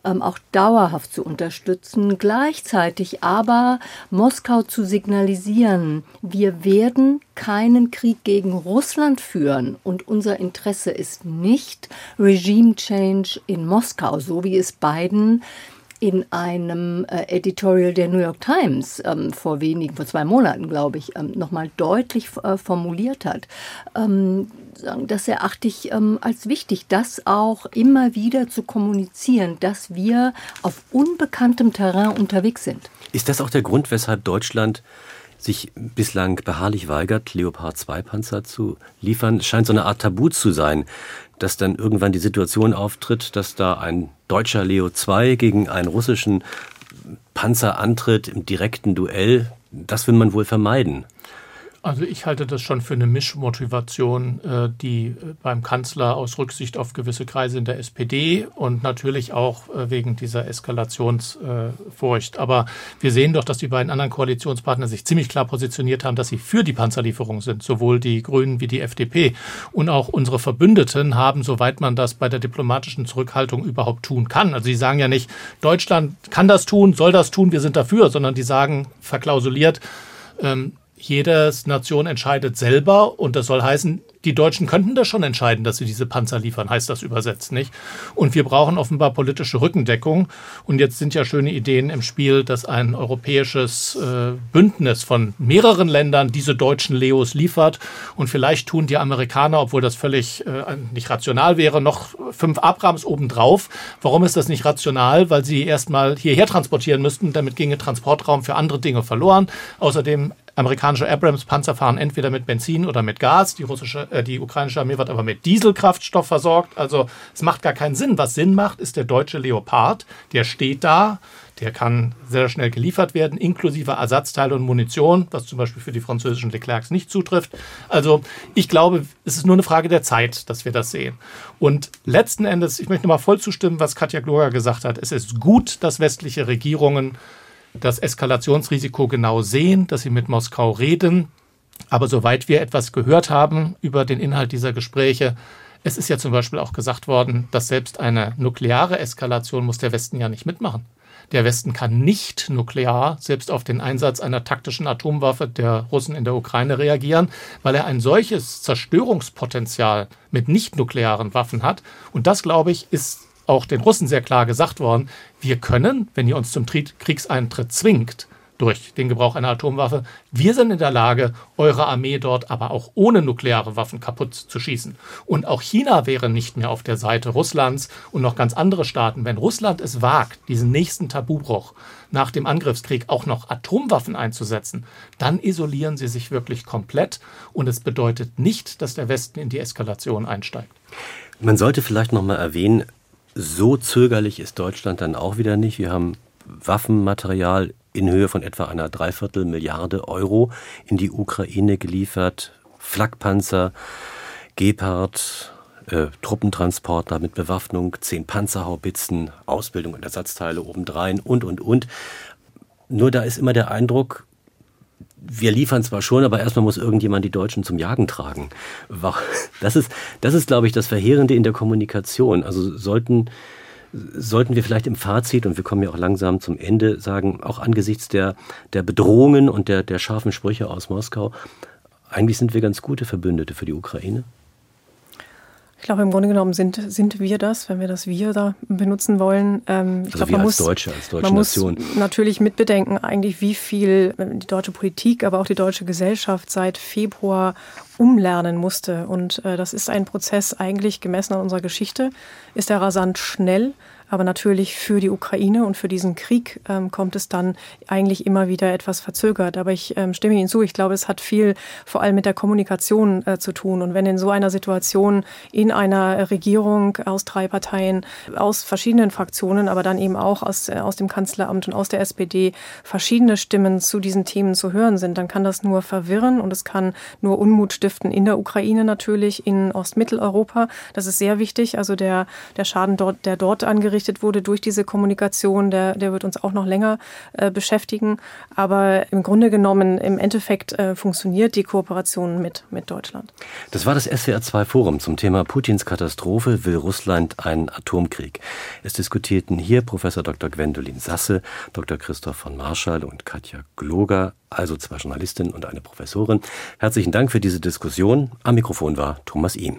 ähm, auch dauerhaft zu unterstützen, gleichzeitig aber Moskau zu signalisieren, wir werden keinen Krieg gegen Russland führen und unser Interesse ist nicht Regime Change in Moskau, so wie es Biden in einem äh, Editorial der New York Times ähm, vor wenigen, vor zwei Monaten, glaube ich, ähm, nochmal deutlich äh, formuliert hat. Ähm, das erachte ich ähm, als wichtig, das auch immer wieder zu kommunizieren, dass wir auf unbekanntem Terrain unterwegs sind. Ist das auch der Grund, weshalb Deutschland sich bislang beharrlich weigert, Leopard 2 Panzer zu liefern? Es scheint so eine Art Tabu zu sein, dass dann irgendwann die Situation auftritt, dass da ein deutscher Leo 2 gegen einen russischen Panzer antritt im direkten Duell. Das will man wohl vermeiden. Also ich halte das schon für eine Mischmotivation, äh, die äh, beim Kanzler aus Rücksicht auf gewisse Kreise in der SPD und natürlich auch äh, wegen dieser Eskalationsfurcht. Aber wir sehen doch, dass die beiden anderen Koalitionspartner sich ziemlich klar positioniert haben, dass sie für die Panzerlieferung sind, sowohl die Grünen wie die FDP. Und auch unsere Verbündeten haben, soweit man das bei der diplomatischen Zurückhaltung überhaupt tun kann. Also sie sagen ja nicht, Deutschland kann das tun, soll das tun, wir sind dafür, sondern die sagen verklausuliert, ähm, jede Nation entscheidet selber und das soll heißen, die Deutschen könnten das schon entscheiden, dass sie diese Panzer liefern, heißt das übersetzt nicht. Und wir brauchen offenbar politische Rückendeckung. Und jetzt sind ja schöne Ideen im Spiel, dass ein europäisches äh, Bündnis von mehreren Ländern diese deutschen Leos liefert. Und vielleicht tun die Amerikaner, obwohl das völlig äh, nicht rational wäre, noch fünf Abrams obendrauf. Warum ist das nicht rational? Weil sie erstmal hierher transportieren müssten. Damit ginge Transportraum für andere Dinge verloren. Außerdem amerikanische Abrams-Panzer fahren entweder mit Benzin oder mit Gas. Die russische, äh, die ukrainische Armee wird aber mit Dieselkraftstoff versorgt. Also es macht gar keinen Sinn. Was Sinn macht, ist der deutsche Leopard. Der steht da. Der kann sehr schnell geliefert werden, inklusive Ersatzteile und Munition, was zum Beispiel für die französischen Leclercs nicht zutrifft. Also ich glaube, es ist nur eine Frage der Zeit, dass wir das sehen. Und letzten Endes, ich möchte nochmal voll zustimmen, was Katja Gloger gesagt hat. Es ist gut, dass westliche Regierungen das Eskalationsrisiko genau sehen, dass sie mit Moskau reden. Aber soweit wir etwas gehört haben über den Inhalt dieser Gespräche, es ist ja zum Beispiel auch gesagt worden, dass selbst eine nukleare Eskalation muss der Westen ja nicht mitmachen. Der Westen kann nicht nuklear selbst auf den Einsatz einer taktischen Atomwaffe der Russen in der Ukraine reagieren, weil er ein solches Zerstörungspotenzial mit nicht nuklearen Waffen hat. Und das, glaube ich, ist auch den Russen sehr klar gesagt worden, wir können, wenn ihr uns zum Kriegseintritt zwingt, durch den Gebrauch einer Atomwaffe. Wir sind in der Lage, eure Armee dort aber auch ohne nukleare Waffen kaputt zu schießen. Und auch China wäre nicht mehr auf der Seite Russlands und noch ganz andere Staaten. Wenn Russland es wagt, diesen nächsten Tabubruch nach dem Angriffskrieg auch noch Atomwaffen einzusetzen, dann isolieren sie sich wirklich komplett. Und es bedeutet nicht, dass der Westen in die Eskalation einsteigt. Man sollte vielleicht noch mal erwähnen, so zögerlich ist Deutschland dann auch wieder nicht. Wir haben Waffenmaterial in Höhe von etwa einer Dreiviertel Milliarde Euro in die Ukraine geliefert. Flakpanzer, Gepard, äh, Truppentransporter mit Bewaffnung, zehn Panzerhaubitzen, Ausbildung und Ersatzteile obendrein und, und, und. Nur da ist immer der Eindruck, wir liefern zwar schon, aber erstmal muss irgendjemand die Deutschen zum Jagen tragen. Das ist, das ist, glaube ich, das Verheerende in der Kommunikation. Also sollten, sollten wir vielleicht im Fazit, und wir kommen ja auch langsam zum Ende, sagen, auch angesichts der, der Bedrohungen und der, der scharfen Sprüche aus Moskau, eigentlich sind wir ganz gute Verbündete für die Ukraine? Ich glaube, im Grunde genommen sind, sind wir das, wenn wir das Wir da benutzen wollen. Ähm, ich also glaube, man als muss, Deutsche, als deutsche man Nation. muss natürlich mitbedenken, eigentlich wie viel äh, die deutsche Politik, aber auch die deutsche Gesellschaft seit Februar umlernen musste. Und äh, das ist ein Prozess eigentlich gemessen an unserer Geschichte, ist er rasant schnell. Aber natürlich für die Ukraine und für diesen Krieg ähm, kommt es dann eigentlich immer wieder etwas verzögert. Aber ich ähm, stimme Ihnen zu. Ich glaube, es hat viel vor allem mit der Kommunikation äh, zu tun. Und wenn in so einer Situation in einer Regierung aus drei Parteien, aus verschiedenen Fraktionen, aber dann eben auch aus, äh, aus dem Kanzleramt und aus der SPD verschiedene Stimmen zu diesen Themen zu hören sind, dann kann das nur verwirren und es kann nur Unmut stiften in der Ukraine natürlich, in Ostmitteleuropa. Das ist sehr wichtig. Also der, der Schaden dort, der dort angerichtet angerichtet wurde durch diese Kommunikation, der, der wird uns auch noch länger äh, beschäftigen. Aber im Grunde genommen, im Endeffekt äh, funktioniert die Kooperation mit, mit Deutschland. Das war das SWR2-Forum zum Thema Putins Katastrophe. Will Russland einen Atomkrieg? Es diskutierten hier Professor Dr. Gwendolin Sasse, Dr. Christoph von Marschall und Katja Gloger, also zwei Journalistinnen und eine Professorin. Herzlichen Dank für diese Diskussion. Am Mikrofon war Thomas Ihm.